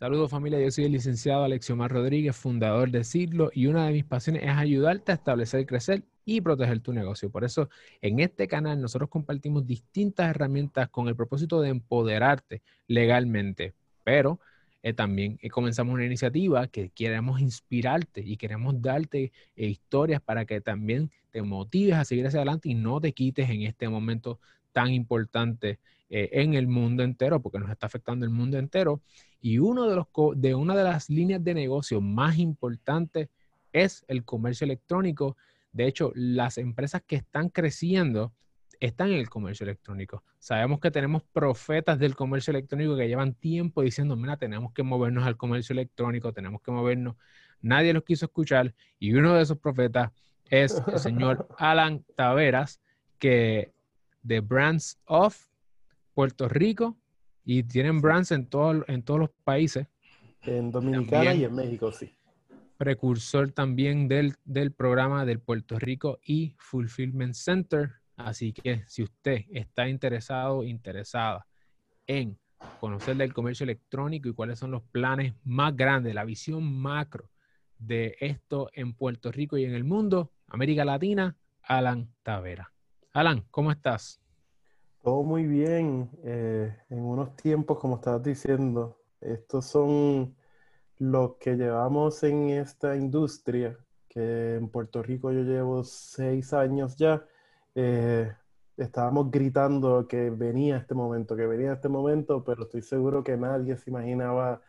Saludos familia, yo soy el licenciado Alexiomar Rodríguez, fundador de Siglo y una de mis pasiones es ayudarte a establecer, crecer y proteger tu negocio. Por eso en este canal nosotros compartimos distintas herramientas con el propósito de empoderarte legalmente, pero eh, también eh, comenzamos una iniciativa que queremos inspirarte y queremos darte eh, historias para que también te motives a seguir hacia adelante y no te quites en este momento tan importante en el mundo entero, porque nos está afectando el mundo entero. Y uno de, los, de una de las líneas de negocio más importantes es el comercio electrónico. De hecho, las empresas que están creciendo están en el comercio electrónico. Sabemos que tenemos profetas del comercio electrónico que llevan tiempo diciendo, mira, tenemos que movernos al comercio electrónico, tenemos que movernos. Nadie los quiso escuchar y uno de esos profetas es el señor Alan Taveras, que de Brands of Puerto Rico y tienen brands en, todo, en todos los países. En Dominicana y en México, sí. Precursor también del, del programa del Puerto Rico y Fulfillment Center. Así que si usted está interesado, interesada en conocer del comercio electrónico y cuáles son los planes más grandes, la visión macro de esto en Puerto Rico y en el mundo, América Latina, Alan Tavera. Alan, ¿cómo estás? Todo muy bien. Eh, en unos tiempos, como estabas diciendo, estos son los que llevamos en esta industria, que en Puerto Rico yo llevo seis años ya. Eh, estábamos gritando que venía este momento, que venía este momento, pero estoy seguro que nadie se imaginaba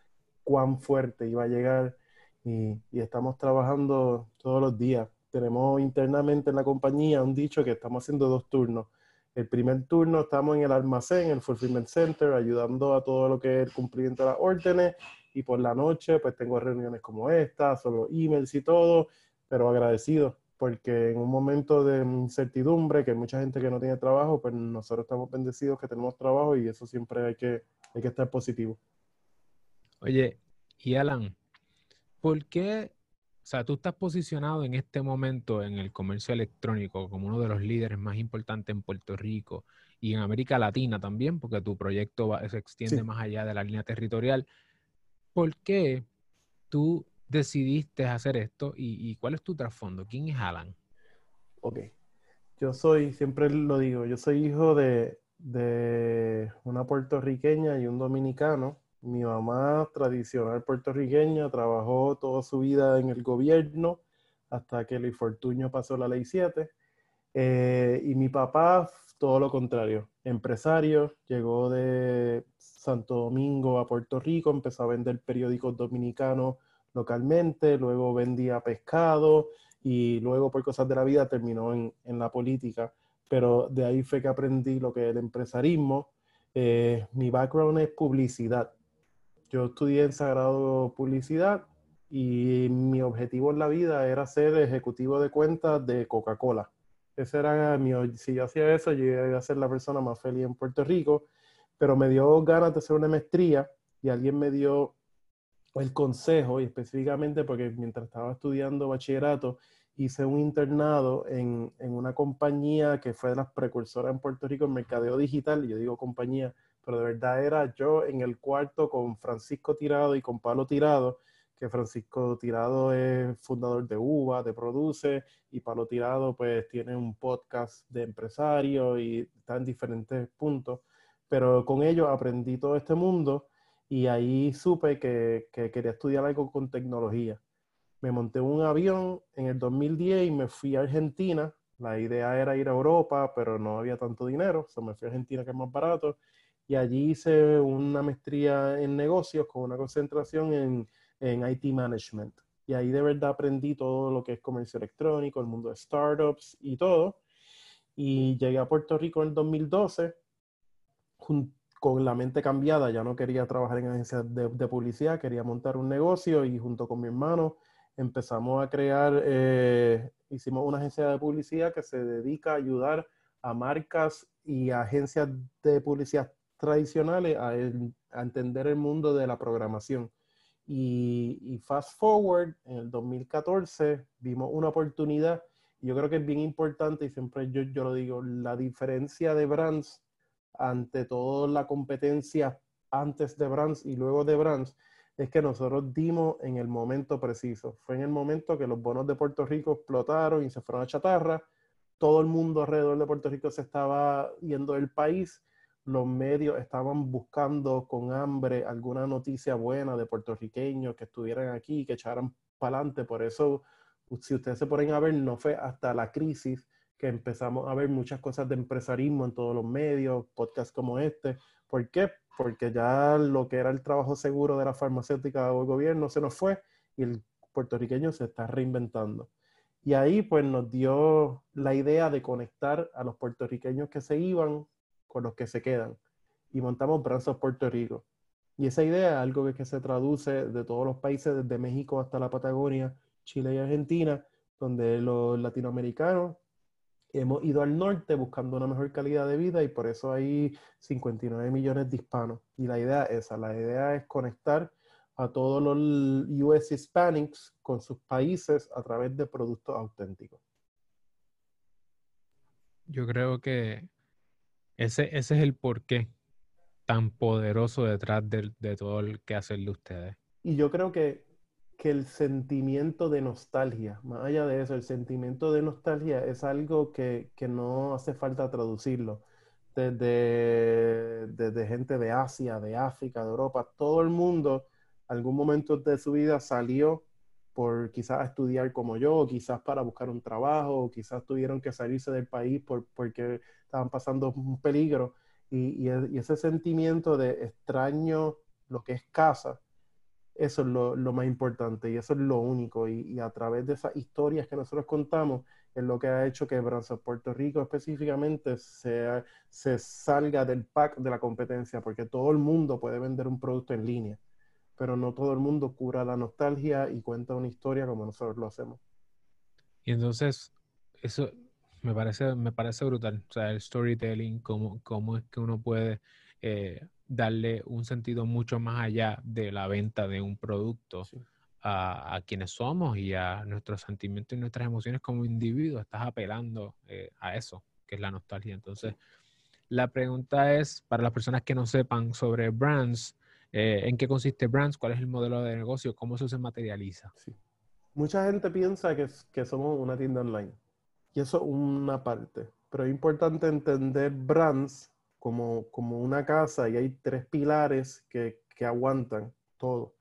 cuán fuerte iba a llegar y, y estamos trabajando todos los días. Tenemos internamente en la compañía un dicho que estamos haciendo dos turnos el primer turno estamos en el almacén, el Fulfillment Center, ayudando a todo lo que es el cumplimiento de las órdenes. Y por la noche, pues tengo reuniones como esta, solo emails y todo, pero agradecido, porque en un momento de incertidumbre, que hay mucha gente que no tiene trabajo, pues nosotros estamos bendecidos que tenemos trabajo y eso siempre hay que, hay que estar positivo. Oye, y Alan, ¿por qué o sea, tú estás posicionado en este momento en el comercio electrónico como uno de los líderes más importantes en Puerto Rico y en América Latina también, porque tu proyecto se extiende más allá de la línea territorial. ¿Por qué tú decidiste hacer esto y, cuál es tu trasfondo? ¿Quién es Alan? Ok. Yo soy, siempre lo digo, yo soy hijo de, de una puertorriqueña y un dominicano mi mamá, tradicional puertorriqueña, trabajó toda su vida en el gobierno hasta que el infortunio pasó la ley 7. Eh, y mi papá, todo lo contrario, empresario, llegó de Santo Domingo a Puerto Rico, empezó a vender periódicos dominicanos localmente, luego vendía pescado y luego por cosas de la vida terminó en, en la política. Pero de ahí fue que aprendí lo que es el empresarismo. Eh, mi background es publicidad. Yo estudié en Sagrado Publicidad y mi objetivo en la vida era ser ejecutivo de cuentas de Coca-Cola. Ese era mi, si yo hacía eso, yo iba a ser la persona más feliz en Puerto Rico, pero me dio ganas de hacer una maestría y alguien me dio el consejo, y específicamente porque mientras estaba estudiando bachillerato, hice un internado en, en una compañía que fue de las precursoras en Puerto Rico en mercadeo digital, y yo digo compañía pero de verdad era yo en el cuarto con Francisco Tirado y con Pablo Tirado, que Francisco Tirado es fundador de UVA, de Produce, y Pablo Tirado pues tiene un podcast de empresario y está en diferentes puntos, pero con ellos aprendí todo este mundo y ahí supe que, que quería estudiar algo con tecnología. Me monté un avión en el 2010 y me fui a Argentina. La idea era ir a Europa, pero no había tanto dinero, o sea, me fui a Argentina que es más barato y allí hice una maestría en negocios con una concentración en, en IT Management. Y ahí de verdad aprendí todo lo que es comercio electrónico, el mundo de startups y todo. Y llegué a Puerto Rico en el 2012 con la mente cambiada. Ya no quería trabajar en agencias de, de, publicidad, quería montar un negocio y junto con mi hermano empezamos a crear, eh, hicimos una agencia de publicidad que se dedica a ayudar a marcas y agencias de publicidad tradicionales a, entender el mundo de la programación. Y, fast forward, en el 2014 vimos una oportunidad, yo creo que es bien importante, y siempre yo, yo lo digo, la diferencia de brands ante toda la competencia antes de brands y luego de brands, es que nosotros dimos en el momento preciso. Fue en el momento que los bonos de Puerto Rico explotaron y se fueron a chatarra. Todo el mundo alrededor de Puerto Rico se estaba yendo del país. Los medios estaban buscando con hambre alguna noticia buena de puertorriqueños que estuvieran aquí, que echaran para adelante. Por eso, si ustedes se ponen a ver, no fue hasta la crisis que empezamos a ver muchas cosas de empresarismo en todos los medios, podcasts como este. ¿Por qué? Porque ya lo que era el trabajo seguro de la farmacéutica o el gobierno se nos fue y el puertorriqueño se está reinventando. Y ahí pues nos dio la idea de conectar a los puertorriqueños que se iban con los que se quedan. Y montamos Brazos Puerto Rico. Y esa idea algo que, que se traduce de todos los países, desde México hasta la Patagonia, Chile y Argentina, donde los latinoamericanos hemos ido al norte buscando una mejor calidad de vida y por eso hay 59 millones de hispanos. Y la idea es esa, la idea es conectar a todos los US Hispanics con sus países a través de productos auténticos. Yo creo que ese, ese es el porqué tan poderoso detrás de, todo el que hacen de ustedes. Y yo creo que que el sentimiento de nostalgia, más allá de eso, el sentimiento de nostalgia es algo que, no hace falta traducirlo. Desde, desde, gente de Asia, de África, de Europa, todo el mundo, algún momento de su vida salió por quizás estudiar como yo, quizás para buscar un trabajo, quizás tuvieron que salirse del país por, porque estaban pasando un peligro. Y, y ese sentimiento de extraño lo que es casa, eso es lo, más importante y eso es lo único. Y, a través de esas historias que nosotros contamos, es lo que ha hecho que Branson Puerto Rico específicamente se, se salga del pack de la competencia, porque todo el mundo puede vender un producto en línea, pero no todo el mundo cura la nostalgia y cuenta una historia como nosotros lo hacemos. Y entonces, eso me parece, me parece brutal. O sea, el storytelling, cómo, cómo es que uno puede eh, darle un sentido mucho más allá de la venta de un producto a, quienes somos y a nuestros sentimientos y nuestras emociones como individuos. Estás apelando eh, a eso, que es la nostalgia. Entonces, la pregunta es, para las personas que no sepan sobre brands, eh, ¿en qué consiste brands? ¿Cuál es el modelo de negocio? ¿Cómo eso se materializa? Mucha gente piensa que, que somos una tienda online. Y eso es una parte. Pero es importante entender brands como, como una casa y hay tres pilares que, que aguantan todo.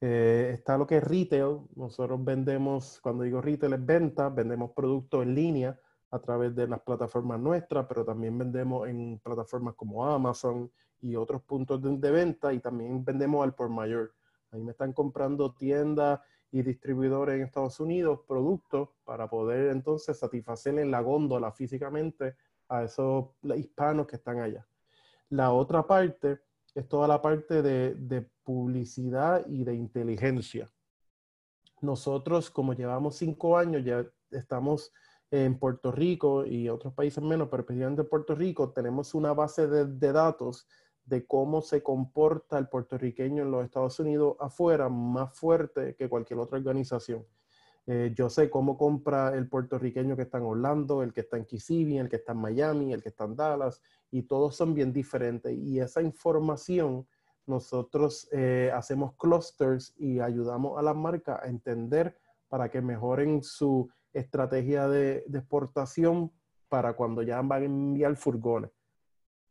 Eh, está lo que es retail. Nosotros vendemos, cuando digo retail es venta, vendemos productos en línea a través de las plataformas nuestras, pero también vendemos en plataformas como Amazon y otros puntos de, de venta y también vendemos al por mayor. Ahí me están comprando tiendas y distribuidores en Estados Unidos productos para poder entonces satisfacer en la góndola físicamente a esos hispanos que están allá. La otra parte es toda la parte de, publicidad y de inteligencia. Nosotros, como llevamos cinco años, ya estamos en Puerto Rico y otros países menos, pero especialmente en Puerto Rico, tenemos una base de, de, datos de cómo se comporta el puertorriqueño en los Estados Unidos afuera más fuerte que cualquier otra organización. Eh, yo sé cómo compra el puertorriqueño que está en Orlando, el que está en Kissimmee, el que está en Miami, el que está en Dallas, y todos son bien diferentes. Y esa información nosotros eh, hacemos clusters y ayudamos a las marcas a entender para que mejoren su estrategia de, de exportación para cuando ya van a enviar furgones.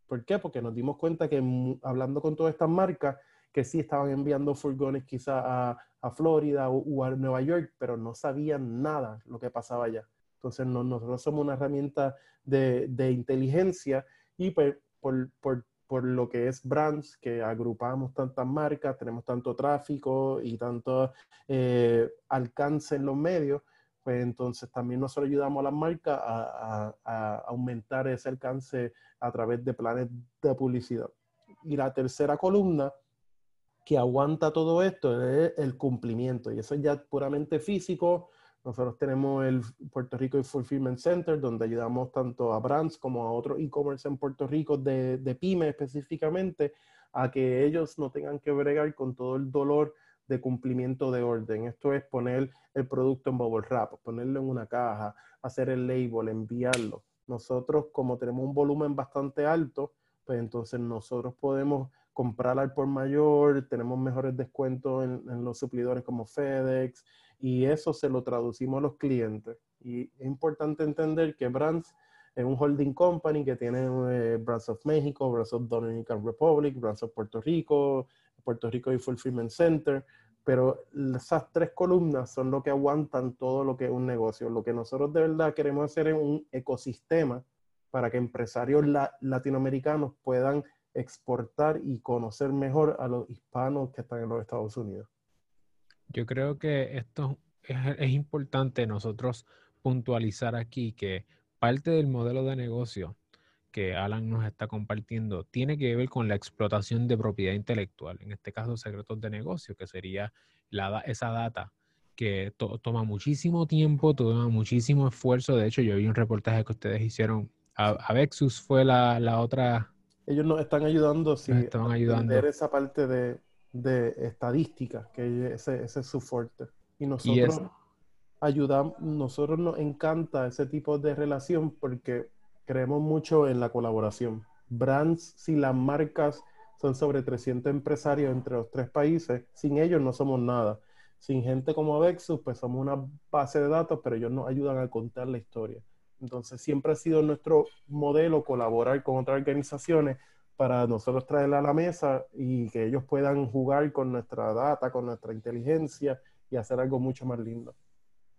¿Por qué? Porque nos dimos cuenta que hablando con todas estas marcas, que sí estaban enviando furgones quizá a, Florida o, a Nueva York, pero no sabían nada lo que pasaba allá. Entonces nosotros somos una herramienta de, inteligencia y pues, por, lo que es brands, que agrupamos tantas marcas, tenemos tanto tráfico y tanto eh, alcance en los medios, pues entonces también nosotros ayudamos a las marcas a, aumentar ese alcance a través de planes de publicidad. Y la tercera columna que aguanta todo esto es el cumplimiento y eso es ya puramente físico. Nosotros tenemos el Puerto Rico Fulfillment Center, donde ayudamos tanto a brands como a otros e-commerce en Puerto Rico de, de pyme específicamente, a que ellos no tengan que bregar con todo el dolor de cumplimiento de orden. Esto es poner el producto en bubble wrap, ponerlo en una caja, hacer el label, enviarlo. Nosotros, como tenemos un volumen bastante alto, pues entonces nosotros podemos comprar al por mayor, tenemos mejores descuentos en, los suplidores como FedEx y eso se lo traducimos a los clientes. Y es importante entender que Brands es un holding company que tiene eh, Brands of México, Brands of Dominican Republic, Brands of Puerto Rico, Puerto Rico y Fulfillment Center, pero esas tres columnas son lo que aguantan todo lo que es un negocio. Lo que nosotros de verdad queremos hacer es un ecosistema para que empresarios latinoamericanos puedan exportar y conocer mejor a los hispanos que están en los Estados Unidos. Yo creo que esto es, importante nosotros puntualizar aquí que parte del modelo de negocio que Alan nos está compartiendo tiene que ver con la explotación de propiedad intelectual, en este caso secretos de negocio, que sería la, esa data que toma muchísimo tiempo, toma muchísimo esfuerzo. De hecho, yo vi un reportaje que ustedes hicieron. Avexus fue la, la otra ellos nos están ayudando sí, a entender esa parte de, estadística, que ese, es su fuerte. Y nosotros ayudamos, nosotros nos encanta ese tipo de relación porque creemos mucho en la colaboración. Brands, si las marcas son sobre 300 empresarios entre los tres países, sin ellos no somos nada. Sin gente como Avexus, pues somos una base de datos, pero ellos nos ayudan a contar la historia. Entonces siempre ha sido nuestro modelo colaborar con otras organizaciones para nosotros traerla a la mesa y que ellos puedan jugar con nuestra data, con nuestra inteligencia y hacer algo mucho más lindo.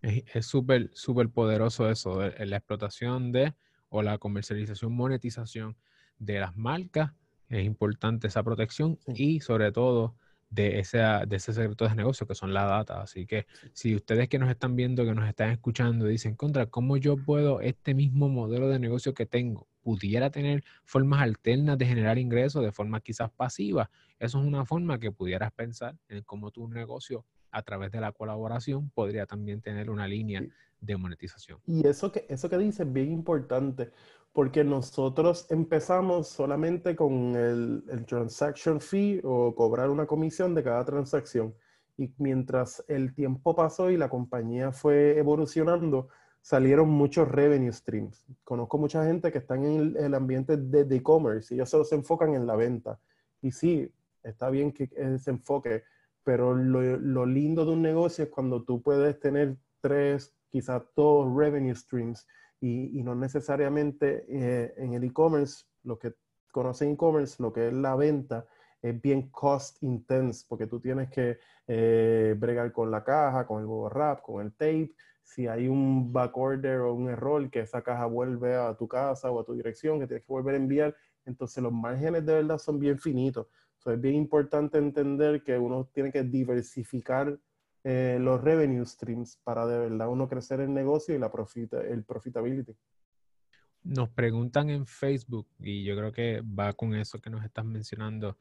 Es súper, súper poderoso eso, la explotación de o la comercialización, monetización de las marcas. Es importante esa protección y sobre todo de ese, de ese secreto de negocio que son la data. Así que si ustedes que nos están viendo, que nos están escuchando, dicen, contra, ¿cómo yo puedo este mismo modelo de negocio que tengo, pudiera tener formas alternas de generar ingresos de forma quizás pasiva? Eso es una forma que pudieras pensar en cómo tu negocio a través de la colaboración podría también tener una línea de monetización. Y eso que, eso que dices es bien importante, porque nosotros empezamos solamente con el, el, transaction fee o cobrar una comisión de cada transacción. Y mientras el tiempo pasó y la compañía fue evolucionando, salieron muchos revenue streams. Conozco mucha gente que está en el, ambiente de e-commerce y ellos solo se enfocan en la venta. Y sí, está bien que se enfoque, pero lo, lo lindo de un negocio es cuando tú puedes tener tres, quizás dos revenue streams y, no necesariamente eh, en el e-commerce, lo que conocen e-commerce, lo que es la venta, es bien cost intense, porque tú tienes que eh, bregar con la caja, con el wrap, con el tape. Si hay un backorder o un error, que esa caja vuelve a tu casa o a tu dirección, que tienes que volver a enviar, entonces los márgenes de verdad son bien finitos. Entonces es bien importante entender que uno tiene que diversificar eh, los revenue streams para de verdad uno crecer el negocio y la profita, el profitability. Nos preguntan en Facebook, y yo creo que va con eso que nos estás mencionando,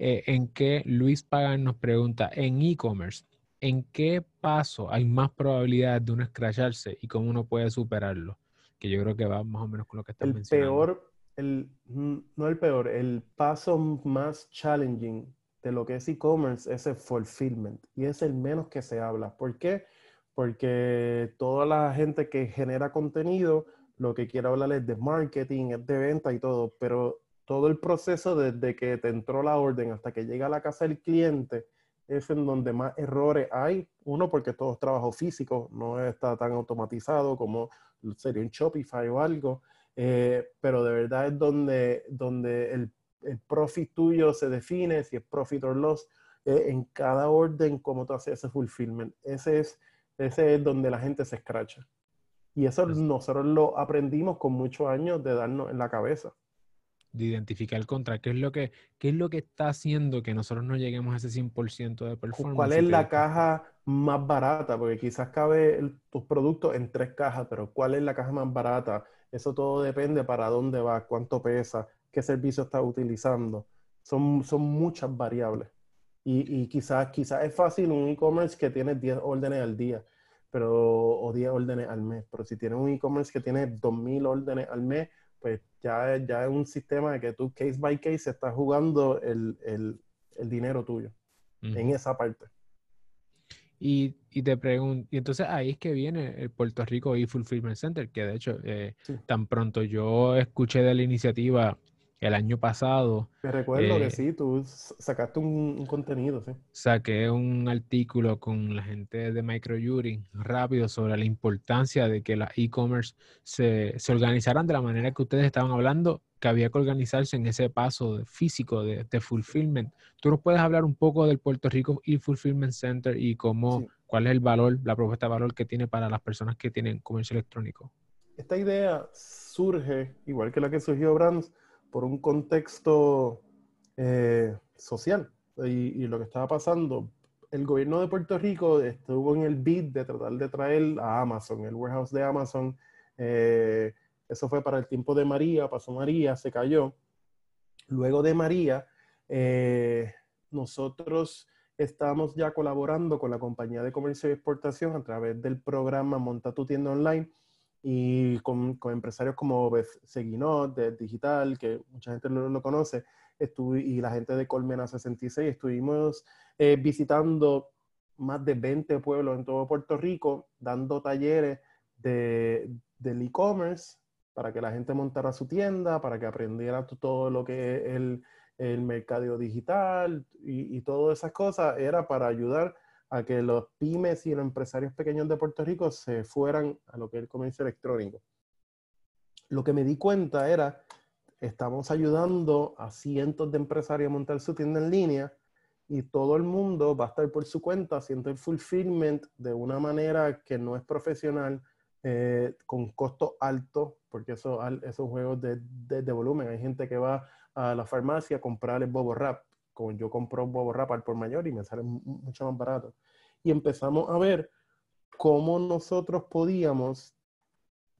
eh, en qué Luis Pagan nos pregunta, en e-commerce, ¿en qué paso hay más probabilidad de uno escracharse y cómo uno puede superarlo? Que yo creo que va más o menos con lo que estás el mencionando. Peor, el, no el peor, el paso más challenging de lo que es e-commerce es el fulfillment y es el menos que se habla. ¿Por qué? Porque toda la gente que genera contenido lo que quiere hablar es de marketing, es de venta y todo, pero todo el proceso desde que te entró la orden hasta que llega a la casa del cliente es en donde más errores hay. Uno, porque todo es trabajo físico, no está tan automatizado como sería un Shopify o algo, eh, pero de verdad es donde, donde el el profit tuyo se define, si es profit or loss, eh, en cada orden, cómo tú haces ese fulfillment. Ese es, ese es donde la gente se escracha. Y eso nosotros lo aprendimos con muchos años de darnos en la cabeza. De identificar contra qué es lo que, qué es lo que está haciendo que nosotros no lleguemos a ese 100% de performance. ¿Cuál es la caja más barata? Porque quizás cabe tus productos en tres cajas, pero ¿cuál es la caja más barata? Eso todo depende para dónde va, cuánto pesa, qué servicio estás utilizando. Son, son muchas variables. Y, y quizás, quizás es fácil un e-commerce que tiene 10 órdenes al día pero, o 10 órdenes al mes. Pero si tienes un e-commerce que tiene 2.000 órdenes al mes, pues ya, ya es un sistema de que tú case by case estás jugando el, el, el dinero tuyo en esa parte. Y, y te pregunto, y entonces ahí es que viene el Puerto Rico e-Fulfillment Center, que de hecho, eh, tan pronto yo escuché de la iniciativa el año pasado. Me recuerdo que eh, sí, tú sacaste un, contenido, sí. Saqué un artículo con la gente de Microjury rápido sobre la importancia de que las e-commerce se, organizaran de la manera que ustedes estaban hablando, que había que organizarse en ese paso físico de, fulfillment. ¿Tú nos puedes hablar un poco del Puerto Rico e-Fulfillment Center y cómo, cuál es el valor, la propuesta de valor que tiene para las personas que tienen comercio electrónico? Esta idea surge, igual que la que surgió Brands, por un contexto eh, social y, lo que estaba pasando. El gobierno de Puerto Rico estuvo en el bid de tratar de traer a Amazon, el warehouse de Amazon. Eh, eso fue para el tiempo de María, pasó María, se cayó. Luego de María, eh, nosotros estamos ya colaborando con la compañía de comercio y exportación a través del programa Monta tu tienda online y con, con empresarios como Seguinot, de Digital, que mucha gente no lo conoce, y la gente de Colmena 66, estuvimos eh, visitando más de 20 pueblos en todo Puerto Rico, dando talleres de, del e-commerce para que la gente montara su tienda, para que aprendiera todo lo que es el, el mercado digital y, y todas esas cosas, era para ayudar a que los pymes y los empresarios pequeños de Puerto Rico se fueran a lo que es el comercio electrónico. Lo que me di cuenta era, estamos ayudando a cientos de empresarios a montar su tienda en línea y todo el mundo va a estar por su cuenta haciendo el fulfillment de una manera que no es profesional, eh, con costo alto, porque eso, esos juegos de, de, de, volumen, hay gente que va a la farmacia a comprar el bobo rap como yo compro un bobo rap al por mayor y me sale mucho más barato. Y empezamos a ver cómo nosotros podíamos,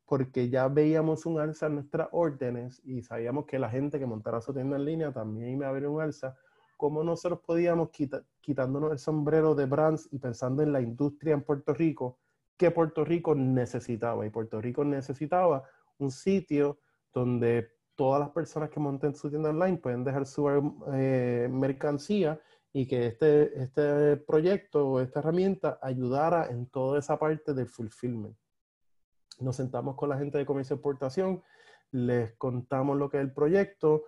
porque ya veíamos un alza en nuestras órdenes y sabíamos que la gente que montara su tienda en línea también iba a haber un alza, cómo nosotros podíamos, quitándonos el sombrero de brands y pensando en la industria en Puerto Rico, que Puerto Rico necesitaba. Y Puerto Rico necesitaba un sitio donde todas las personas que monten su tienda online pueden dejar su eh, mercancía y que este, este proyecto o esta herramienta ayudara en toda esa parte del fulfillment. Nos sentamos con la gente de comercio de exportación, les contamos lo que es el proyecto,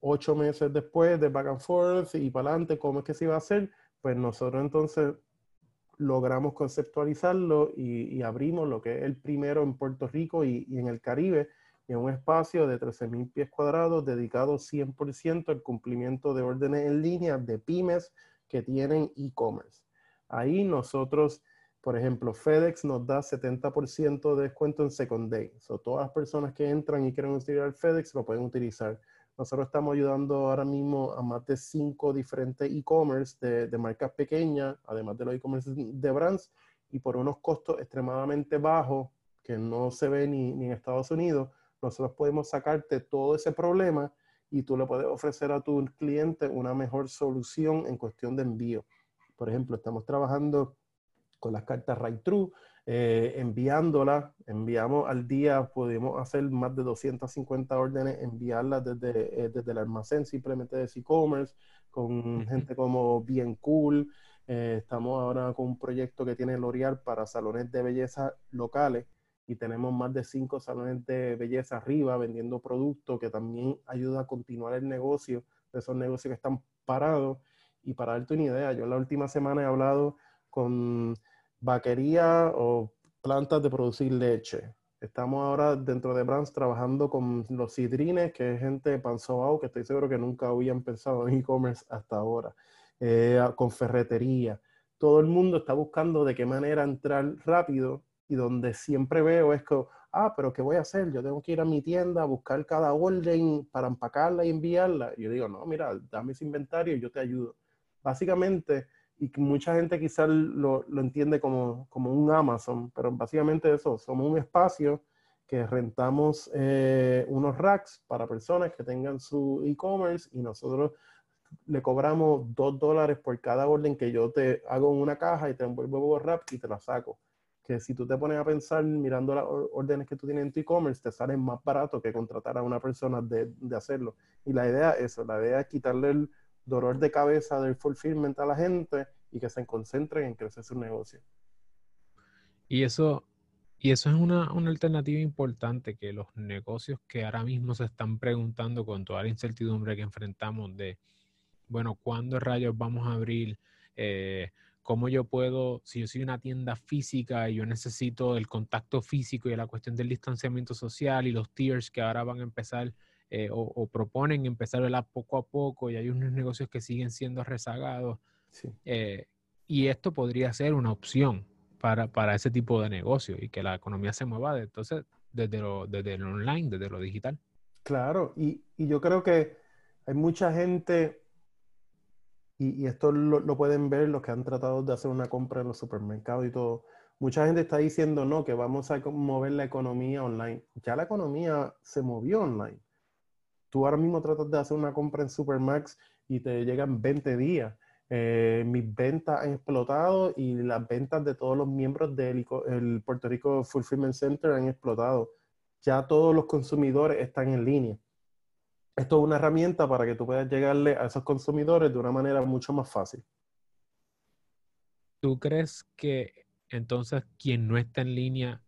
ocho meses después de back and forth y para adelante, cómo es que se iba a hacer, pues nosotros entonces logramos conceptualizarlo y, abrimos lo que es el primero en Puerto Rico y en el Caribe, en un espacio de 13.000 pies cuadrados dedicado 100% al cumplimiento de órdenes en línea de pymes que tienen e-commerce. Ahí nosotros, por ejemplo, FedEx nos da 70% de descuento en Second Day. So, todas las personas que entran y quieren utilizar FedEx lo pueden utilizar. Nosotros estamos ayudando ahora mismo a más de cinco diferentes e-commerce de, de, marcas pequeñas, además de los e-commerce de brands, y por unos costos extremadamente bajos que no se ve ni, ni en Estados Unidos, nosotros podemos sacarte todo ese problema y tú le puedes ofrecer a tu cliente una mejor solución en cuestión de envío. Por ejemplo, estamos trabajando con las cartas Right True, eh, enviándolas, enviamos al día, podemos hacer más de 250 órdenes, enviarlas desde, eh, desde el almacén simplemente de e-commerce, con gente como Bien Cool. Eh, estamos ahora con un proyecto que tiene L'Oreal para salones de belleza locales y tenemos más de cinco salones de belleza arriba vendiendo productos que también ayuda a continuar el negocio de esos negocios que están parados. Y para darte una idea, yo la última semana he hablado con vaquería o plantas de producir leche. Estamos ahora dentro de Brands trabajando con los sidrines, que es gente de Panzobao, que estoy seguro que nunca habían pensado en e-commerce hasta ahora, eh, con ferretería. Todo el mundo está buscando de qué manera entrar rápido y donde siempre veo es que, ah, pero ¿qué voy a hacer? Yo tengo que ir a mi tienda a buscar cada orden para empacarla y enviarla. Y yo digo, no, mira, dame ese inventario y yo te ayudo. Básicamente, y mucha gente quizás lo, lo, entiende como, como un Amazon, pero básicamente eso, somos un espacio que rentamos eh, unos racks para personas que tengan su e-commerce y nosotros le cobramos dos dólares por cada orden que yo te hago en una caja y te envuelvo rap y te la saco que si tú te pones a pensar mirando las órdenes que tú tienes en tu e-commerce, te salen más barato que contratar a una persona de, de, hacerlo. Y la idea es eso, la idea es quitarle el dolor de cabeza del fulfillment a la gente y que se concentren en crecer su negocio. Y eso, Y eso es una, una, alternativa importante que los negocios que ahora mismo se están preguntando con toda la incertidumbre que enfrentamos de, bueno, ¿cuándo rayos vamos a abrir? Eh, ¿Cómo yo puedo, si yo soy una tienda física y yo necesito el contacto físico y la cuestión del distanciamiento social y los tiers que ahora van a empezar eh, o, proponen empezar a poco a poco y hay unos negocios que siguen siendo rezagados? Eh, y esto podría ser una opción para, ese tipo de negocio y que la economía se mueva entonces desde lo, desde lo online, desde lo digital. Claro, y, yo creo que hay mucha gente, y, esto lo, pueden ver los que han tratado de hacer una compra en los supermercados y todo, mucha gente está diciendo no, que vamos a mover la economía online. Ya la economía se movió online. Tú ahora mismo tratas de hacer una compra en Supermax y te llegan 20 días. Eh, mis ventas han explotado y las ventas de todos los miembros del el Puerto Rico Fulfillment Center han explotado. Ya todos los consumidores están en línea. Esto es una herramienta para que tú puedas llegarle a esos consumidores de una manera mucho más fácil. ¿Tú crees que entonces quien no está en línea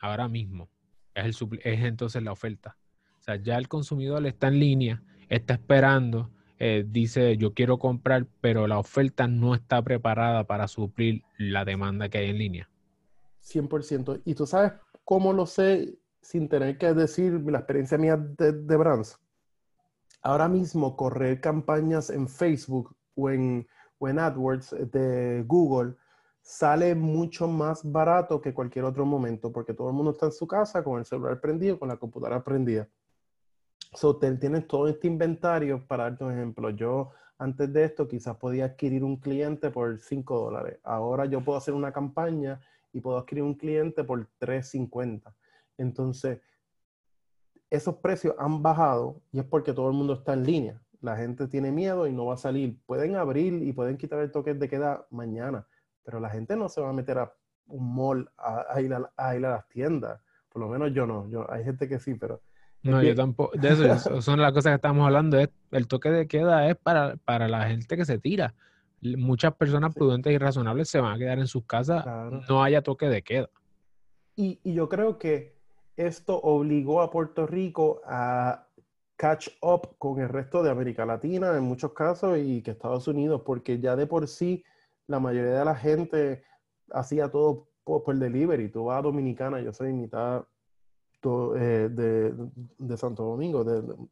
ahora mismo es, el, es entonces la oferta? O sea, ya el consumidor está en línea, está esperando eh, dice yo quiero comprar, pero la oferta no está preparada para suplir la demanda que hay en línea. 100%. ¿Y tú sabes cómo lo sé sin tener que decir la experiencia mía de, de Brands? Ahora mismo correr campañas en Facebook o en, o en AdWords de Google sale mucho más barato que cualquier otro momento porque todo el mundo está en su casa con el celular prendido, con la computadora prendida. So, tienes todo este inventario, para darte un ejemplo, yo antes de esto quizás podía adquirir un cliente por 5 dólares. Ahora yo puedo hacer una campaña y puedo adquirir un cliente por 3.50. Entonces, esos precios han bajado y es porque todo el mundo está en línea. La gente tiene miedo y no va a salir. Pueden abrir y pueden quitar el toque de queda mañana, pero la gente no se va a meter a un mall a, ir, a, ir a las tiendas. Por lo menos yo no. Yo, hay gente que sí, pero no, yo tampoco. De eso, son las cosas que estamos hablando. el toque de queda es para, para la gente que se tira. Muchas personas prudentes y razonables se van a quedar en sus casas, no haya toque de queda. Y, y, yo creo que esto obligó a Puerto Rico a catch up con el resto de América Latina en muchos casos y que Estados Unidos, porque ya de por sí la mayoría de la gente hacía todo por, delivery. Tú vas a Dominicana, yo soy mitad eh, de, Santo Domingo,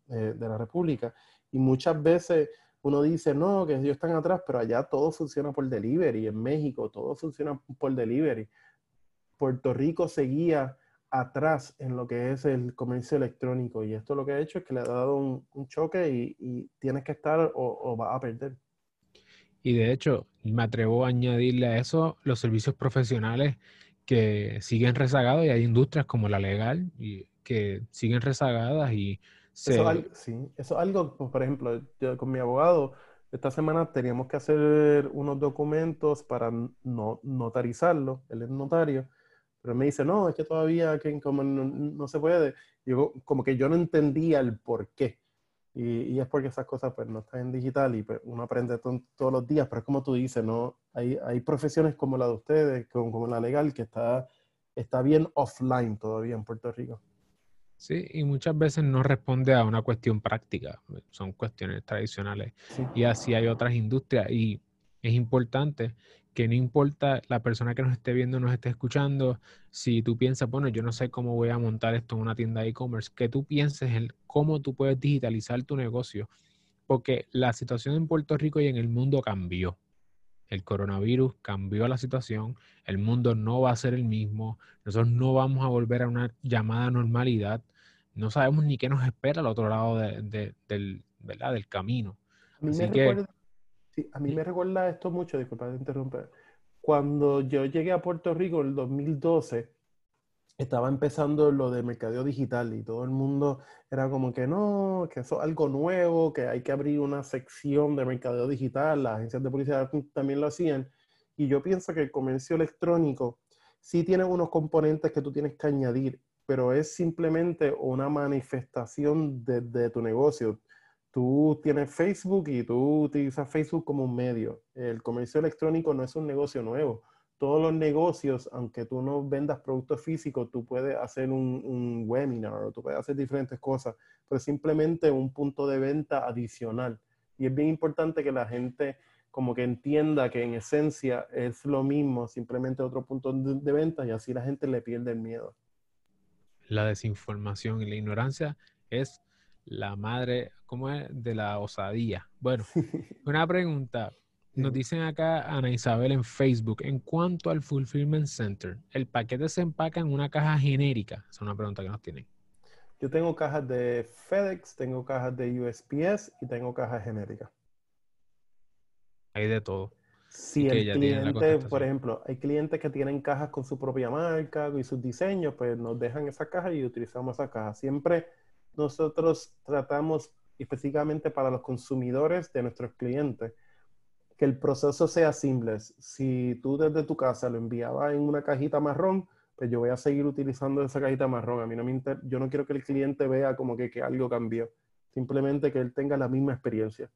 eh, de, la República. Y muchas veces uno dice, no, que ellos están atrás, pero allá todo funciona por delivery. En México todo funciona por delivery. Puerto Rico seguía atrás en lo que es el comercio electrónico y esto lo que ha hecho es que le ha dado un, choque y, tienes que estar o, o vas a perder. Y de hecho, me atrevo a añadirle a eso los servicios profesionales que siguen rezagados y hay industrias como la legal y que siguen rezagadas y se... Eso, sí, eso es algo, pues, por ejemplo, yo con mi abogado, esta semana teníamos que hacer unos documentos para no, notarizarlo, él es notario, pero me dice, no, es que todavía que, como no, no, se puede. Yo, como que yo no entendía el por qué. Y, es porque esas cosas pues no están en digital y pues, uno aprende todos los días, pero es como tú dices, ¿no? Hay, hay profesiones como la de ustedes, como, como, la legal, que está, está bien offline todavía en Puerto Rico. Sí, y muchas veces no responde a una cuestión práctica, son cuestiones tradicionales. Y así hay otras industrias y es importante que no importa la persona que nos esté viendo, nos esté escuchando, si tú piensas, bueno, yo no sé cómo voy a montar esto en una tienda de e-commerce, que tú pienses en cómo tú puedes digitalizar tu negocio, porque la situación en Puerto Rico y en el mundo cambió. El coronavirus cambió la situación, el mundo no va a ser el mismo, nosotros no vamos a volver a una llamada normalidad, no sabemos ni qué nos espera al otro lado del, ¿verdad? del camino. Así que, Sí, a mí me recuerda esto mucho, disculpa de interrumpir. Cuando yo llegué a Puerto Rico en el 2012, estaba empezando lo de mercadeo digital y todo el mundo era como que no, que eso es algo nuevo, que hay que abrir una sección de mercadeo digital, las agencias de publicidad también lo hacían. Y yo pienso que el comercio electrónico sí tiene unos componentes que tú tienes que añadir, pero es simplemente una manifestación de, de tu negocio tú tienes Facebook y tú utilizas Facebook como un medio. El comercio electrónico no es un negocio nuevo. todos los negocios, aunque tú no vendas productos físicos, tú puedes hacer un, un webinar o tú puedes hacer diferentes cosas, pero simplemente un punto de venta adicional. Y es bien importante que la gente como que entienda que en esencia es lo mismo, simplemente otro punto de, venta y así la gente le pierde el miedo. La desinformación y la ignorancia es la madre, ¿cómo es? De la osadía. Bueno, una pregunta. Nos dicen acá Ana Isabel en Facebook, en cuanto al Fulfillment Center, ¿el paquete se empaca en una caja genérica? Es una pregunta que nos tienen. Yo tengo cajas de FedEx, tengo cajas de USPS y tengo cajas genéricas. Hay de todo. Si el cliente, por ejemplo, hay clientes que tienen cajas con su propia marca y sus diseños, pues nos dejan esa caja y utilizamos esa caja. Siempre nosotros tratamos específicamente para los consumidores de nuestros clientes que el proceso sea simple. Si tú desde tu casa lo enviabas en una cajita marrón, pues yo voy a seguir utilizando esa cajita marrón. A mí no me yo no quiero que el cliente vea como que, que, algo cambió. Simplemente que él tenga la misma experiencia.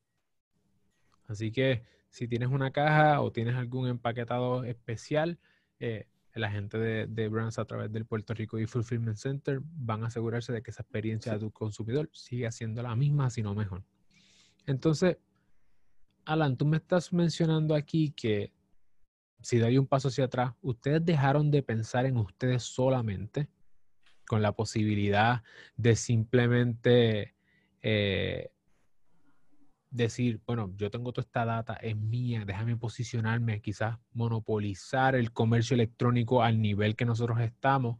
Así que si tienes una caja o tienes algún empaquetado especial, eh, la gente de, de, Brands a través del Puerto Rico y Fulfillment Center van a asegurarse de que esa experiencia de tu consumidor siga siendo la misma, si no mejor. Entonces, Alan, tú me estás mencionando aquí que si doy un paso hacia atrás, ustedes dejaron de pensar en ustedes solamente con la posibilidad de simplemente eh, decir, bueno, yo tengo toda esta data, es mía, déjame posicionarme, quizás monopolizar el comercio electrónico al nivel que nosotros estamos.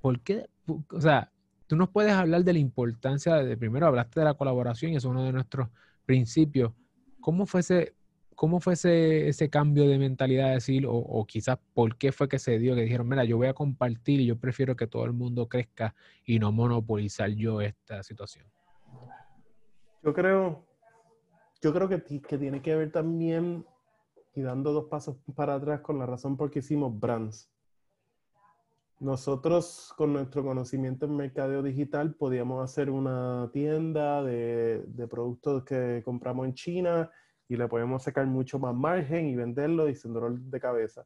¿Por qué? O sea, tú nos puedes hablar de la importancia de, primero hablaste de la colaboración y es uno de nuestros principios, ¿Cómo fue ese, cómo fue ese, cambio de mentalidad de decir, o, quizás por qué fue que se dio, que dijeron, mira, yo voy a compartir y yo prefiero que todo el mundo crezca y no monopolizar yo esta situación? Yo creo, yo creo que, tiene que ver también, y dando dos pasos para atrás, con la razón por qué hicimos brands. Nosotros, con nuestro conocimiento en mercadeo digital, podíamos hacer una tienda de, de, productos que compramos en China y le podemos sacar mucho más margen y venderlo y sin dolor de cabeza.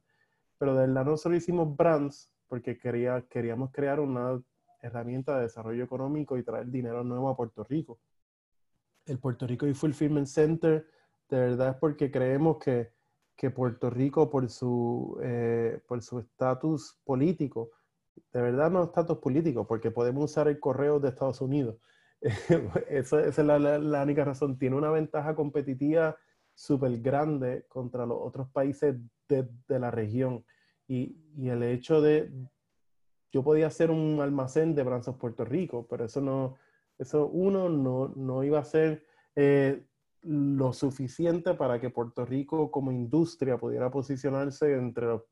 Pero de verdad nosotros hicimos brands porque quería, queríamos crear una herramienta de desarrollo económico y traer dinero nuevo a Puerto Rico. El Puerto Rico y Fulfillment Center, de verdad es porque creemos que, que Puerto Rico, por su eh, por su estatus político, de verdad no estatus político, porque podemos usar el correo de Estados Unidos. esa, es la, única razón. Tiene una ventaja competitiva súper grande contra los otros países de, la región. Y, el hecho de, yo podía hacer un almacén de Branzos Puerto Rico, pero eso no, eso uno no, iba a ser eh, lo suficiente para que Puerto Rico como industria pudiera posicionarse entre los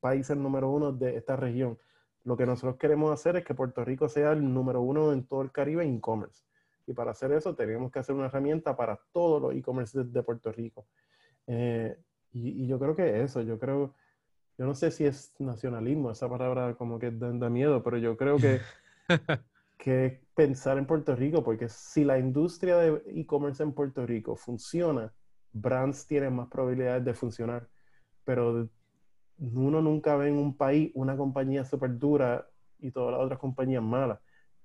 países número uno de esta región. Lo que nosotros queremos hacer es que Puerto Rico sea el número uno en todo el Caribe en e-commerce. Y para hacer eso tenemos que hacer una herramienta para todos los e-commerce de, Puerto Rico. Eh, y, yo creo que eso, yo creo, yo no sé si es nacionalismo, esa palabra como que da, da miedo, pero yo creo que, que pensar en Puerto Rico, porque si la industria de e-commerce en Puerto Rico funciona, brands tienen más probabilidades de funcionar. Pero uno nunca ve en un país una compañía súper dura y todas las otras compañías malas.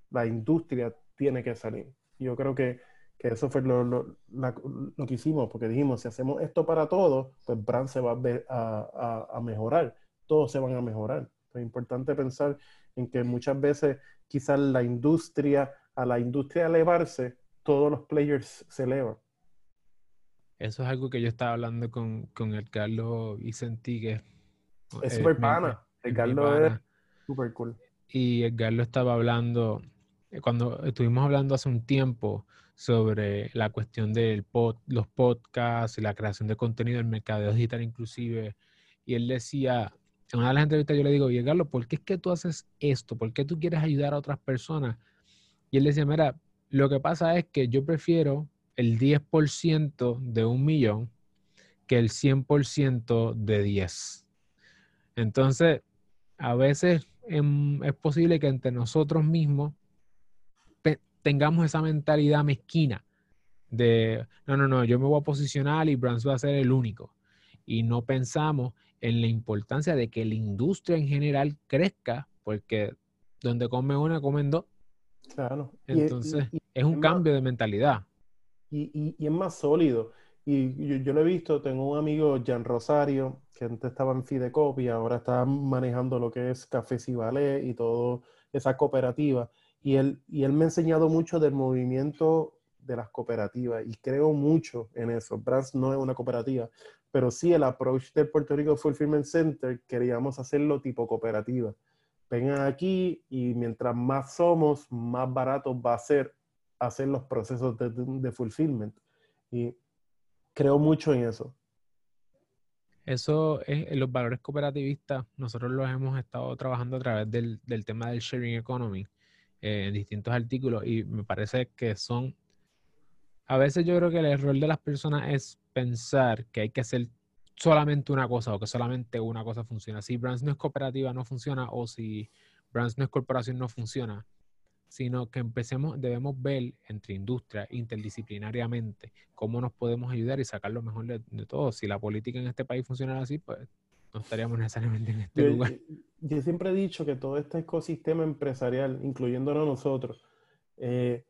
La industria tiene que salir. Yo creo que, que eso fue lo, lo, lo, que hicimos, porque dijimos, si hacemos esto para todos, pues Brand se va a, a, a, mejorar, todos se van a mejorar. Es importante pensar en que muchas veces quizás la industria, a la industria elevarse, todos los players se elevan. Eso es algo que yo estaba hablando con, con el Carlos Vicentí, que es súper pana. Edgardo es súper cool. Y Edgardo estaba hablando, eh, cuando estuvimos hablando hace un tiempo sobre la cuestión de pod, los podcasts y la creación de contenido, el mercado digital inclusive, y él decía, en una de las entrevistas yo le digo, oye, Carlos, ¿por qué es que tú haces esto? ¿Por qué tú quieres ayudar a otras personas? Y él decía, mira, lo que pasa es que yo prefiero el 10% de un millón que el 100% de 10. Entonces, a veces em, es posible que entre nosotros mismos tengamos esa mentalidad mezquina de, no, no, no, yo me voy a posicionar y Brands va a ser el único. y no pensamos en la importancia de que la industria en general crezca, porque donde come una, comen dos. Claro. Entonces, es un cambio de mentalidad. Y, es más sólido. Y yo, lo he visto, tengo un amigo, Jan Rosario, que antes estaba en Fidecop y ahora está manejando lo que es Café Cibalé y todo esa cooperativa. Y él, y él me ha enseñado mucho del movimiento de las cooperativas y creo mucho en eso. Brands no es una cooperativa, pero sí el approach del Puerto Rico Fulfillment Center queríamos hacerlo tipo cooperativa. Vengan aquí y mientras más somos, más barato va a ser hacer los procesos de, de fulfillment. Y creo mucho en eso. Eso es los valores cooperativistas. Nosotros los hemos estado trabajando a través del, tema del sharing economy eh, en distintos artículos y me parece que son. A veces yo creo que el error de las personas es pensar que hay que hacer solamente una cosa o que solamente una cosa funciona. Si Brands no es cooperativa, no funciona, o si Brands no es corporación, no funciona sino que empecemos, debemos ver entre industria, interdisciplinariamente, cómo nos podemos ayudar y sacar lo mejor de, todo. Si la política en este país funcionara así, pues no estaríamos necesariamente en este lugar. Yo, siempre he dicho que todo este ecosistema empresarial, incluyéndonos nosotros, eh,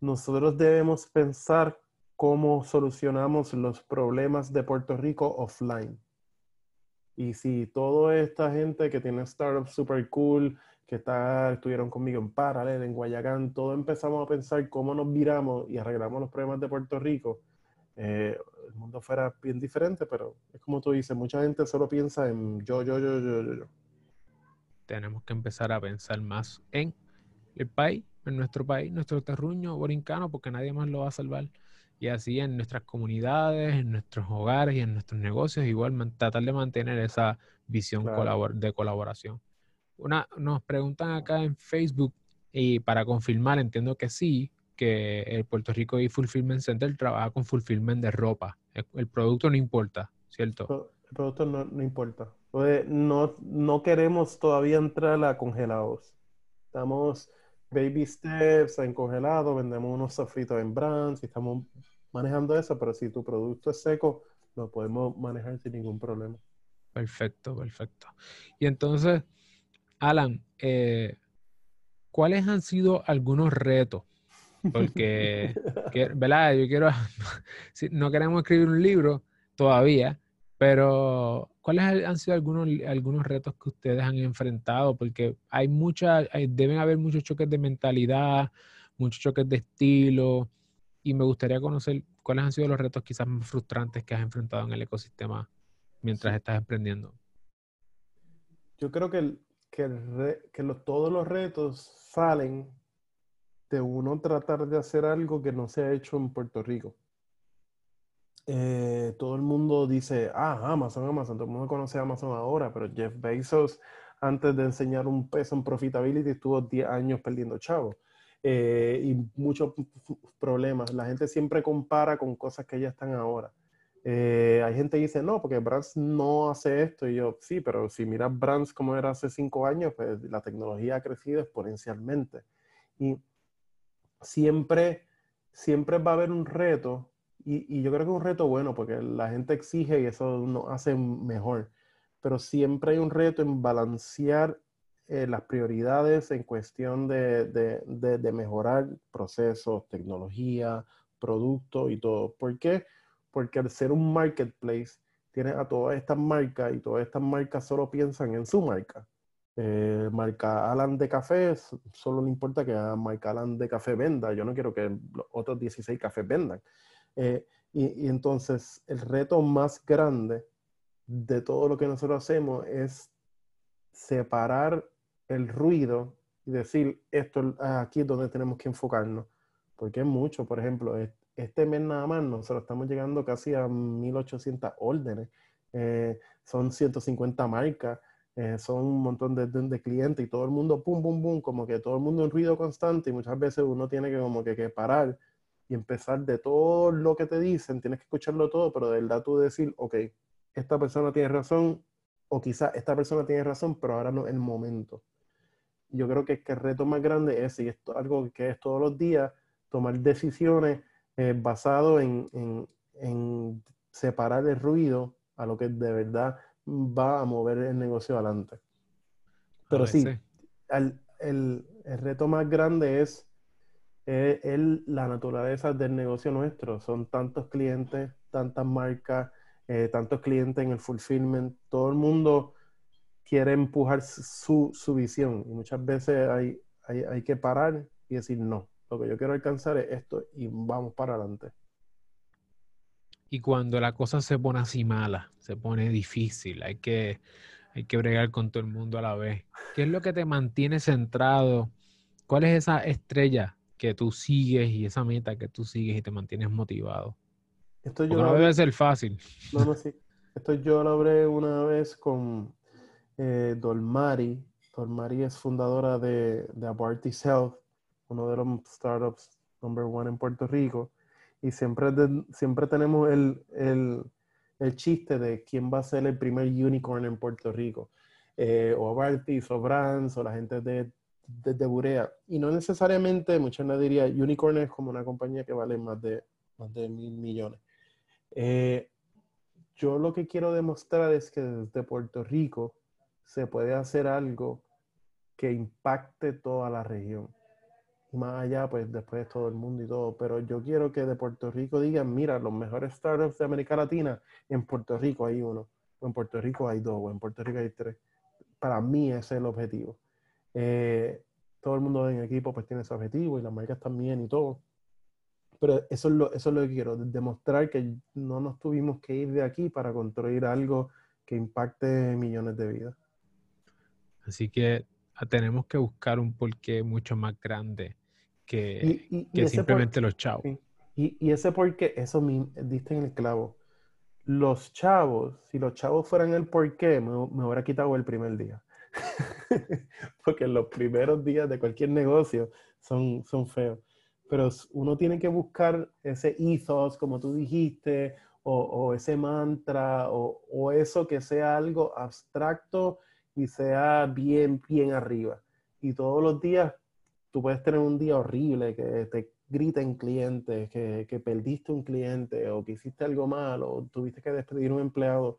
nosotros debemos pensar cómo solucionamos los problemas de Puerto Rico offline. Y si toda esta gente que tiene startups super cool, que está, estuvieron conmigo en Paralel, en Guayacán, todos empezamos a pensar cómo nos viramos y arreglamos los problemas de Puerto Rico. Eh, el mundo fuera bien diferente, pero es como tú dices, mucha gente solo piensa en yo, yo, yo, yo, yo. yo. Tenemos que empezar a pensar más en el país, en nuestro país, nuestro terruño borincano, porque nadie más lo va a salvar. Y así en nuestras comunidades, en nuestros hogares y en nuestros negocios, igual tratar de mantener esa visión de colaboración. Una, nos preguntan acá en Facebook y para confirmar, entiendo que sí, que el Puerto Rico y Fulfillment Center trabaja con fulfillment de ropa. El, producto no importa, ¿cierto? El producto no, no importa. no, no queremos todavía entrar a congelados. Estamos baby steps en congelado, vendemos unos sofritos en brands y estamos manejando eso, pero si tu producto es seco, lo podemos manejar sin ningún problema. Perfecto, perfecto. Y entonces, Alan, eh, ¿cuáles han sido algunos retos? Porque, ¿verdad? Yo quiero, no queremos escribir un libro todavía, pero ¿cuáles han sido algunos, algunos retos que ustedes han enfrentado? Porque hay muchas, deben haber muchos choques de mentalidad, muchos choques de estilo, y me gustaría conocer cuáles han sido los retos quizás más frustrantes que has enfrentado en el ecosistema mientras estás emprendiendo. Yo creo que el, que, todos los retos salen de uno tratar de hacer algo que no se ha hecho en Puerto Rico. Eh, todo el mundo dice, ah, Amazon, Amazon, todo el mundo conoce Amazon ahora, pero Jeff Bezos, antes de enseñar un peso en profitability, estuvo 10 años perdiendo chavos. Eh, y muchos problemas. La gente siempre compara con cosas que ya están ahora. Eh, hay gente que dice, no, porque Brands no hace esto. Y yo, sí, pero si miras Brands como era hace cinco años, pues la tecnología ha crecido exponencialmente. Y siempre, siempre va a haber un reto, y, yo creo que es un reto bueno, porque la gente exige y eso nos hace mejor. Pero siempre hay un reto en balancear eh, las prioridades en cuestión de, de, de, de mejorar procesos, tecnología, producto y todo. ¿Por qué? porque al ser un marketplace, tienes a todas estas marcas y todas estas marcas solo piensan en su marca. Eh, marca Alan de café, solo le importa que a marca Alan de café venda. Yo no quiero que los otros 16 cafés vendan. Eh, y, entonces el reto más grande de todo lo que nosotros hacemos es separar el ruido y decir, esto aquí es donde tenemos que enfocarnos. Porque es mucho, por ejemplo, este mes nada más nosotros estamos llegando casi a 1800 órdenes. Eh, son 150 marcas, eh, son un montón de, clientes y todo el mundo, pum, pum, pum, como que todo el mundo en ruido constante y muchas veces uno tiene que como que, parar y empezar de todo lo que te dicen, tienes que escucharlo todo, pero de verdad tú decir, ok, esta persona tiene razón o quizá esta persona tiene razón, pero ahora no es el momento. Yo creo que, que el reto más grande es, y esto algo que es todos los días, tomar decisiones eh, basado en, separar el ruido a lo que de verdad va a mover el negocio adelante. Pero sí, el, el, reto más grande es, la naturaleza del negocio nuestro. Son tantos clientes, tantas marcas, eh, tantos clientes en el fulfillment. Todo el mundo quiere empujar su, su visión y muchas veces hay, hay, hay que parar y decir no. Lo que yo quiero alcanzar es esto y vamos para adelante. Y cuando la cosa se pone así mala, se pone difícil, hay que, hay que bregar con todo el mundo a la vez. ¿Qué es lo que te mantiene centrado? ¿Cuál es esa estrella que tú sigues y esa meta que tú sigues y te mantienes motivado? Esto yo no debe ser fácil. No, no, sí. Esto yo lo hablé una vez con eh, Dolmari. Dolmari es fundadora de, de Abartis Health, uno de los startups number one en Puerto Rico y siempre, siempre tenemos el, el, el, chiste de quién va a ser el primer unicorn en Puerto Rico. Eh, o Abartis, o Brands, o la gente de, de, Burea. Y no necesariamente, mucha gente diría, unicorn es como una compañía que vale más de, más de mil millones. Eh, yo lo que quiero demostrar es que desde Puerto Rico se puede hacer algo que impacte toda la región y más allá, pues después todo el mundo y todo. Pero yo quiero que de Puerto Rico digan, mira, los mejores startups de América Latina, en Puerto Rico hay uno, o en Puerto Rico hay dos, o en Puerto Rico hay tres. Para mí ese es el objetivo. Eh, todo el mundo en equipo pues tiene ese objetivo y las marcas también y todo. Pero eso es lo, eso es lo que quiero, demostrar que no nos tuvimos que ir de aquí para construir algo que impacte millones de vidas. Así que tenemos que buscar un porqué mucho más grande que, simplemente los chavos. Y, y, ese porqué, eso me diste en el clavo. Los chavos, si los chavos fueran el porqué, me, me hubiera quitado el primer día. Porque los primeros días de cualquier negocio son, son feos. Pero uno tiene que buscar ese ethos, como tú dijiste, o, o ese mantra, o, o, eso que sea algo abstracto y sea bien, bien arriba. Y todos los días tú puedes tener un día horrible, que te griten clientes, que, que perdiste un cliente o que hiciste algo mal o tuviste que despedir un empleado.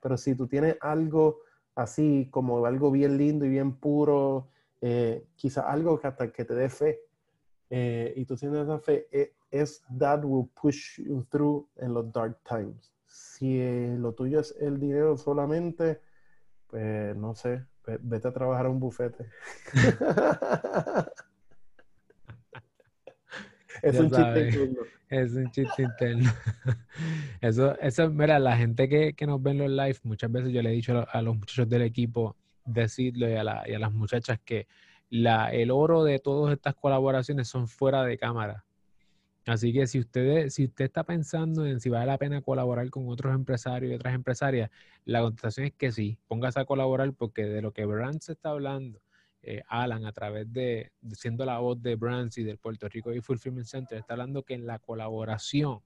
Pero si tú tienes algo así, como algo bien lindo y bien puro, eh, quizás algo que hasta que te dé fe, eh, y tú tienes esa fe, eh, es that will push you through en los dark times. Si lo tuyo es el dinero solamente, pues no sé, vete a trabajar a un bufete. es un chiste interno. Es un chiste interno. Eso, eso, mira, la gente que, que, nos ve en los live, muchas veces yo le he dicho a los muchachos del equipo, decirlo y a, la, y a las muchachas que la, el oro de todas estas colaboraciones son fuera de cámara. Así que si usted, si usted está pensando en si vale la pena colaborar con otros empresarios y otras empresarias, la contestación es que sí, póngase a colaborar porque de lo que Brands está hablando, eh, Alan, a través de, siendo la voz de Brands y del Puerto Rico y Fulfillment Center, está hablando que en la colaboración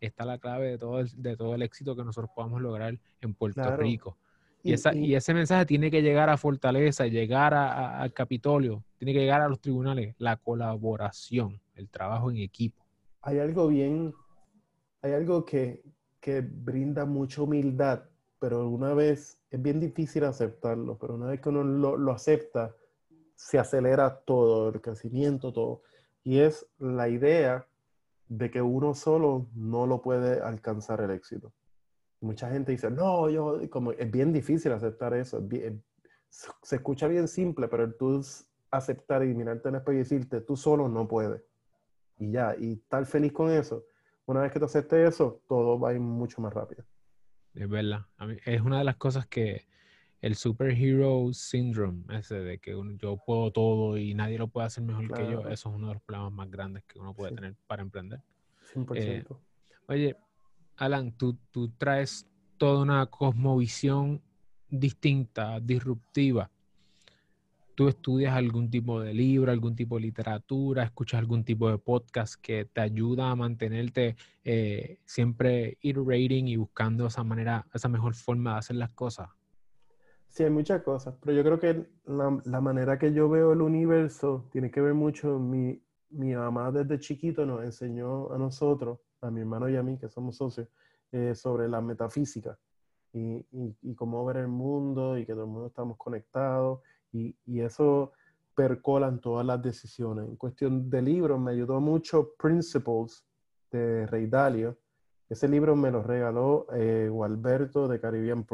está la clave de todo el, de todo el éxito que nosotros podamos lograr en Puerto Rico. Y, esa, y, ese mensaje tiene que llegar a Fortaleza, llegar al Capitolio, tiene que llegar a los tribunales, la colaboración, el trabajo en equipo hay algo bien, hay algo que, brinda mucha humildad, pero una vez es bien difícil aceptarlo, pero una vez que uno lo, acepta, se acelera todo, el crecimiento, todo. Y es la idea de que uno solo no lo puede alcanzar el éxito. Mucha gente dice, no, yo, como es bien difícil aceptar eso. se escucha bien simple, pero tú aceptar y mirarte en el espejo y decirte, tú solo no puedes y ya, y estar feliz con eso. Una vez que te aceptes eso, todo va a ir mucho más rápido. Es verdad. es una de las cosas que el superhero syndrome, ese de que yo puedo todo y nadie lo puede hacer mejor que yo, eso es uno de los problemas más grandes que uno puede tener para emprender. 100%. Eh, oye, Alan, tú, tú traes toda una cosmovisión distinta, disruptiva tú estudias algún tipo de libro, algún tipo de literatura, escuchas algún tipo de podcast que te ayuda a mantenerte eh, siempre iterating y buscando esa manera, esa mejor forma de hacer las cosas? Sí, hay muchas cosas, pero yo creo que la, manera que yo veo el universo tiene que ver mucho, mi, mi mamá desde chiquito nos enseñó a nosotros, a mi hermano y a mí, que somos socios, eh, sobre la metafísica. y, cómo ver el mundo y que todo el mundo estamos conectados y, y eso percolan todas las decisiones. En cuestión de libros, me ayudó mucho Principles de Rey Dalio. Ese libro me lo regaló eh, Gualberto de Caribbean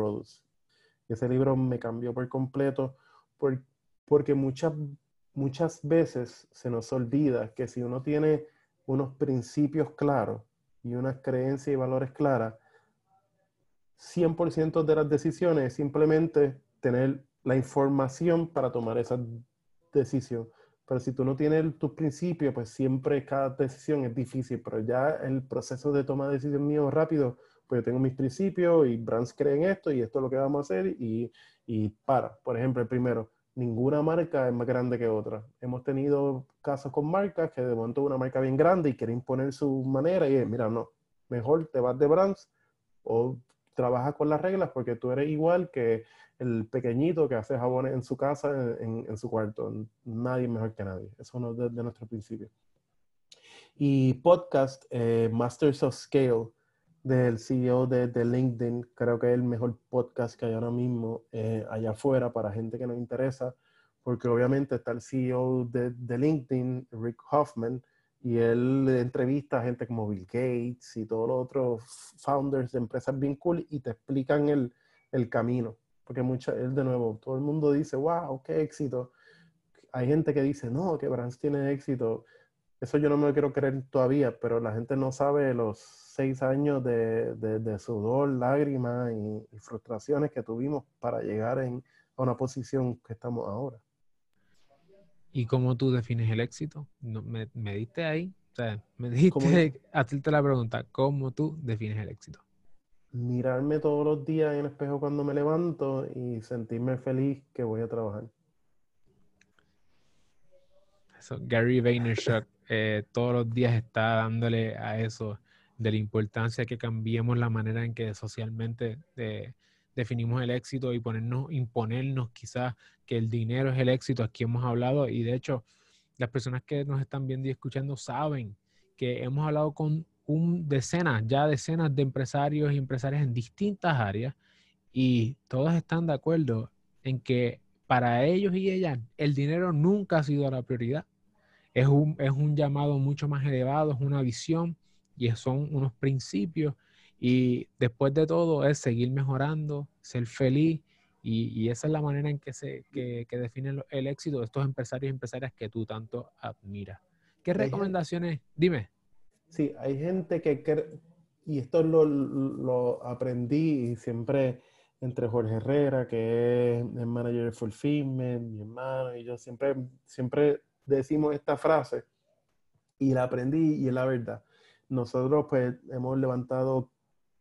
Produce. Ese libro me cambió por completo porque muchas, muchas veces se nos olvida que si uno tiene unos principios claros y unas creencias y valores claras, 100% de las decisiones es simplemente tener la información para tomar esa decisión. Pero si tú no tienes tus principios, pues siempre cada decisión es difícil. Pero ya el proceso de toma de decisión mío rápido, pues yo tengo mis principios y Brands creen esto y esto es lo que vamos a hacer y, y para. Por ejemplo, el primero, ninguna marca es más grande que otra. Hemos tenido casos con marcas que de momento una marca bien grande y quiere imponer su manera y es, mira, no, mejor te vas de Brands o trabajas con las reglas porque tú eres igual que el pequeñito que hace jabones en su casa, en, su cuarto. Nadie mejor que nadie. Eso es de, nuestro principio. Y podcast, eh, Masters of Scale, del CEO de, LinkedIn. Creo que es el mejor podcast que hay ahora mismo eh, allá afuera para gente que nos interesa, porque obviamente está el CEO de, de, LinkedIn, Rick Hoffman, y él entrevista a gente como Bill Gates y todos los otros founders de empresas bien cool y te explican el, el camino. Porque mucha, él de nuevo, todo el mundo dice, wow, qué éxito. Hay gente que dice, no, que Brands tiene éxito. Eso yo no me lo quiero creer todavía, pero la gente no sabe los seis años de, de, sudor, lágrimas y, frustraciones que tuvimos para llegar en, a una posición que estamos ahora. ¿Y cómo tú defines el éxito? me, me diste ahí, o sea, me dijiste, hacerte la pregunta, ¿cómo tú defines el éxito? mirarme todos los días en el espejo cuando me levanto y sentirme feliz que voy a trabajar. Gary Vaynerchuk eh, todos los días está dándole a eso de la importancia que cambiemos la manera en que socialmente eh, definimos el éxito y ponernos, imponernos quizás que el dinero es el éxito. Aquí hemos hablado y de hecho las personas que nos están viendo y escuchando saben que hemos hablado con un decenas, ya decenas de empresarios y empresarias en distintas áreas y todos están de acuerdo en que para ellos y ellas el dinero nunca ha sido la prioridad. Es un, es un llamado mucho más elevado, es una visión y son unos principios y después de todo es seguir mejorando, ser feliz y, esa es la manera en que se que, que define el éxito de estos empresarios y empresarias que tú tanto admiras. ¿Qué recomendaciones? Dime. Sí, hay gente que, y esto lo, lo aprendí siempre entre Jorge Herrera, que es el manager de Fulfillment, mi hermano y yo siempre, siempre decimos esta frase y la aprendí y es la verdad. Nosotros pues hemos levantado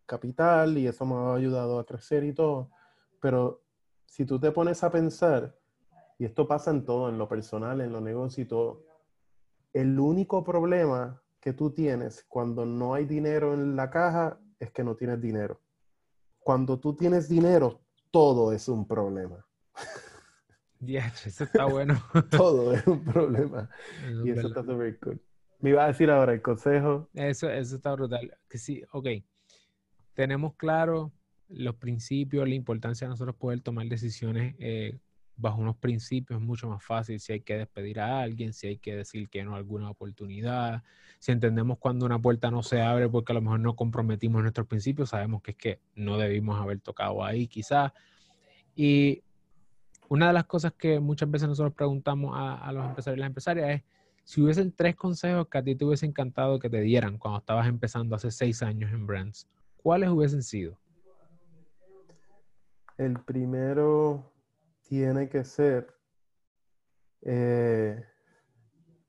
capital y eso nos ha ayudado a crecer y todo, pero si tú te pones a pensar, y esto pasa en todo, en lo personal, en lo negocio y todo, el único problema que tú tienes cuando no hay dinero en la caja es que no tienes dinero. Cuando tú tienes dinero, todo es un problema. Ya, eso está bueno. todo es un problema. y eso está súper cool. Me iba a decir ahora el consejo. Eso, eso está brutal. Que sí, ok. Tenemos claro los principios, la importancia de nosotros poder tomar decisiones eh, bajo unos principios es mucho más fácil si hay que despedir a alguien, si hay que decir que no a alguna oportunidad, si entendemos cuando una puerta no se abre porque a lo mejor no comprometimos nuestros principios, sabemos que es que no debimos haber tocado ahí quizás. Y una de las cosas que muchas veces nosotros preguntamos a, los empresarios y las empresarias es si hubiesen tres consejos que a ti te hubiese encantado que te dieran cuando estabas empezando hace seis años en Brands, ¿cuáles hubiesen sido? El primero tiene que ser, eh,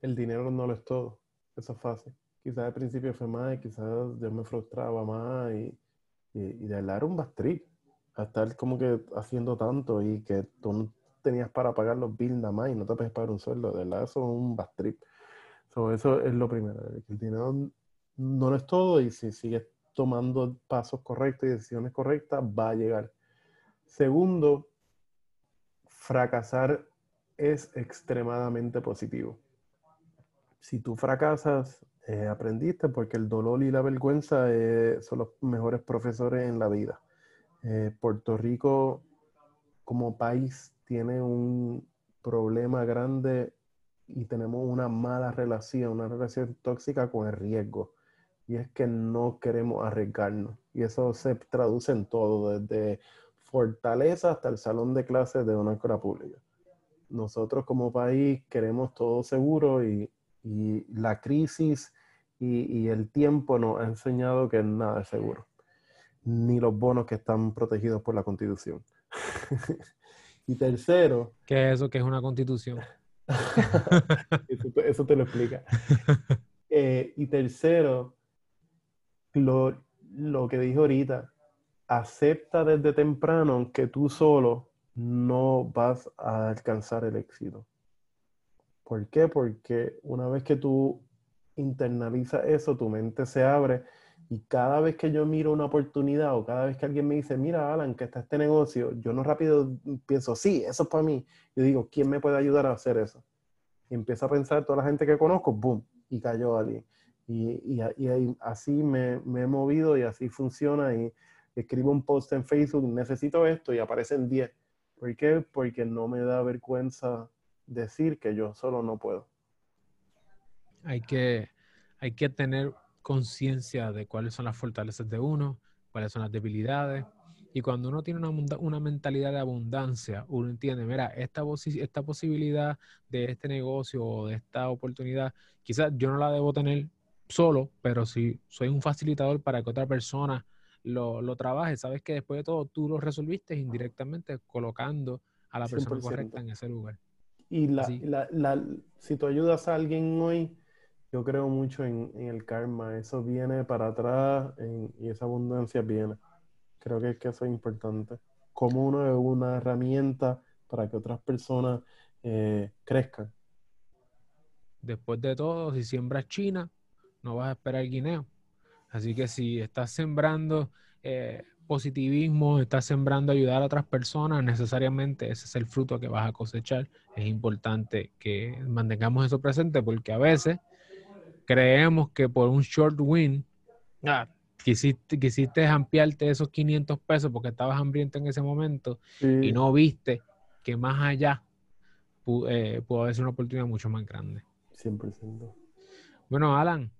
el dinero no lo es todo, eso es fácil. Quizás al principio fue más y quizás yo me frustraba más y, y, de hablar un bastrip, a estar como que haciendo tanto y que tú no tenías para pagar los bills nada más y no te puedes pagar un sueldo, de verdad eso es un bastrip. So, eso es lo primero, el dinero no es todo y si sigues tomando pasos correctos y decisiones correctas, va a llegar. Segundo, fracasar es extremadamente positivo. Si tú fracasas, eh, aprendiste porque el dolor y la vergüenza eh, son los mejores profesores en la vida. Eh, Puerto Rico como país tiene un problema grande y tenemos una mala relación, una relación tóxica con el riesgo. Y es que no queremos arriesgarnos. Y eso se traduce en todo, desde fortaleza hasta el salón de clases de una escuela pública. Nosotros como país queremos todo seguro y, la crisis y, y, el tiempo nos ha enseñado que nada es seguro, ni los bonos que están protegidos por la constitución. y tercero... ¿Qué es eso que es una constitución? eso, te lo explica. Eh, y tercero, lo, lo que dijo ahorita, acepta desde temprano que tú solo no vas a alcanzar el éxito. ¿Por qué? Porque una vez que tú internalizas eso, tu mente se abre y cada vez que yo miro una oportunidad o cada vez que alguien me dice, mira, Alan, que está este negocio, yo no rápido pienso, sí, eso es para mí. Yo digo, ¿quién me puede ayudar a hacer eso? Y empiezo a pensar toda la gente que conozco, boom, y cayó alguien. Y, y, así me, me, he movido y así funciona. Y escribo un post en Facebook, necesito esto, y aparecen 10. ¿Por qué? Porque no me da vergüenza decir que yo solo no puedo. Hay que, hay que tener conciencia de cuáles son las fortalezas de uno, cuáles son las debilidades. Y cuando uno tiene una, una mentalidad de abundancia, uno entiende, mira, esta, esta posibilidad de este negocio o de esta oportunidad, quizás yo no la debo tener solo, pero si soy un facilitador para que otra persona lo, lo trabaje, sabes que después de todo tú lo resolviste indirectamente colocando a la persona correcta en ese lugar. Y la, la, si tú ayudas a alguien hoy, yo creo mucho en, el karma. Eso viene para atrás y esa abundancia viene. Creo que, que eso es importante. Como uno es una herramienta para que otras personas eh, crezcan. Después de todo, si siembras China, no vas a esperar guineo. Así que si estás sembrando eh, positivismo, estás sembrando ayudar a otras personas, necesariamente ese es el fruto que vas a cosechar. Es importante que mantengamos eso presente porque a veces creemos que por un short win, ah, quisiste, quisiste ampliarte esos 500 pesos porque estabas hambriento en ese momento y no viste que más allá eh, pudo haber una oportunidad mucho más grande. 100%. Bueno, Alan,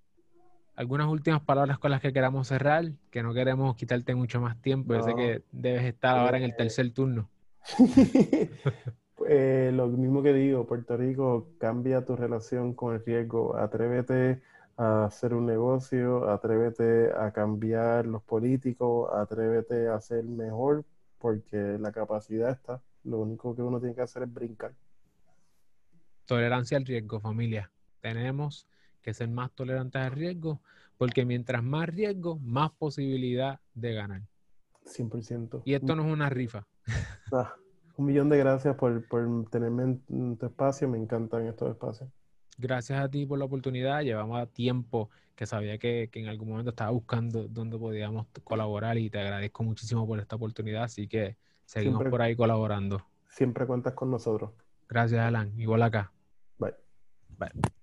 algunas últimas palabras con las que queramos cerrar, que no queremos quitarte mucho más tiempo. Yo sé que debes estar ahora en el tercer turno. Eh, lo mismo que digo, Puerto Rico, cambia tu relación con el riesgo. Atrévete a hacer un negocio, atrévete a cambiar los políticos, atrévete a ser mejor, porque la capacidad está. Lo único que uno tiene que hacer es brincar. Tolerancia al riesgo, familia. Tenemos que ser más tolerantes al riesgo, porque mientras más riesgo, más posibilidad de ganar. 100%. Y esto no es una rifa. Ah, un millón de gracias por, por tenerme en tu espacio, me encantan estos espacios. Gracias a ti por la oportunidad, llevamos tiempo que sabía que, que en algún momento estaba buscando dónde podíamos colaborar y te agradezco muchísimo por esta oportunidad, así que seguimos por ahí colaborando. Siempre cuentas con nosotros. Gracias, Alan. Igual acá. Bye. Bye.